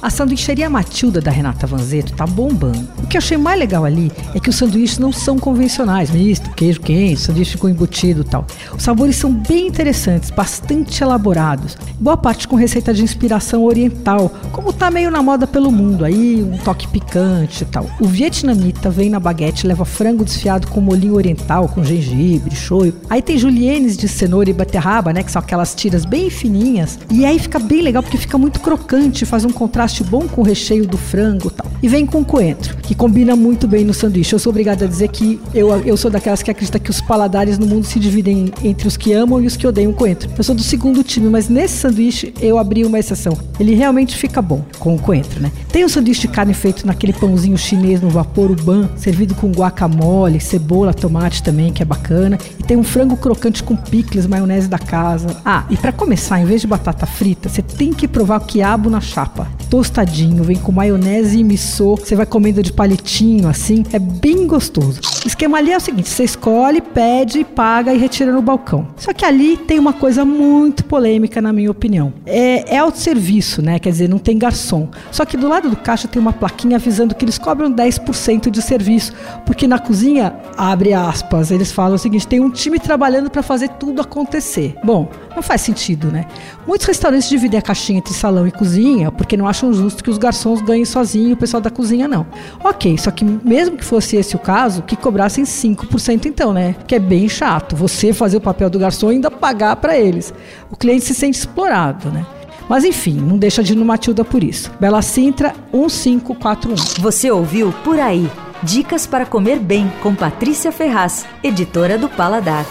A sanduicheria Matilda da Renata Vanzeto tá bombando. O que eu achei mais legal ali é que os sanduíches não são convencionais, misto, queijo quente, sanduíche com embutido e tal. Os sabores são bem interessantes, bastante elaborados. Boa parte com receita de inspiração oriental, como tá meio na moda pelo mundo aí, um toque picante e tal. O vietnamita vem na baguete, leva frango desfiado com molinho oriental, com gengibre, shoyu. Aí tem julienes de cenoura e beterraba, né, que são aquelas tiras bem fininhas. E aí fica bem legal porque fica muito crocante, faz um contraste contraste bom com o recheio do frango e tal. E vem com coentro, que combina muito bem no sanduíche. Eu sou obrigada a dizer que eu, eu sou daquelas que acredita que os paladares no mundo se dividem entre os que amam e os que odeiam coentro. Eu sou do segundo time, mas nesse sanduíche eu abri uma exceção. Ele realmente fica bom com o coentro, né? Tem um sanduíche de carne feito naquele pãozinho chinês no vapor, o ban, servido com guacamole, cebola, tomate também, que é bacana. E tem um frango crocante com picles, maionese da casa. Ah, e para começar, em vez de batata frita, você tem que provar o quiabo na chapa tostadinho, vem com maionese e missô, você vai comendo de palitinho assim, é bem gostoso. O esquema ali é o seguinte, você escolhe, pede, paga e retira no balcão. Só que ali tem uma coisa muito polêmica na minha opinião. É, é autosserviço, né? Quer dizer, não tem garçom. Só que do lado do caixa tem uma plaquinha avisando que eles cobram 10% de serviço, porque na cozinha, abre aspas, eles falam o seguinte, tem um time trabalhando para fazer tudo acontecer. Bom, não faz sentido, né? Muitos restaurantes dividem a caixinha entre salão e cozinha, porque não acham justo que os garçons ganhem sozinho e o pessoal da cozinha não. Ok, só que mesmo que fosse esse o caso, que cobrassem 5% então, né? Que é bem chato. Você fazer o papel do garçom e ainda pagar para eles. O cliente se sente explorado, né? Mas enfim, não deixa de ir no Matilda por isso. Bela Sintra 1541. Você ouviu Por Aí. Dicas para comer bem com Patrícia Ferraz, editora do Paladar.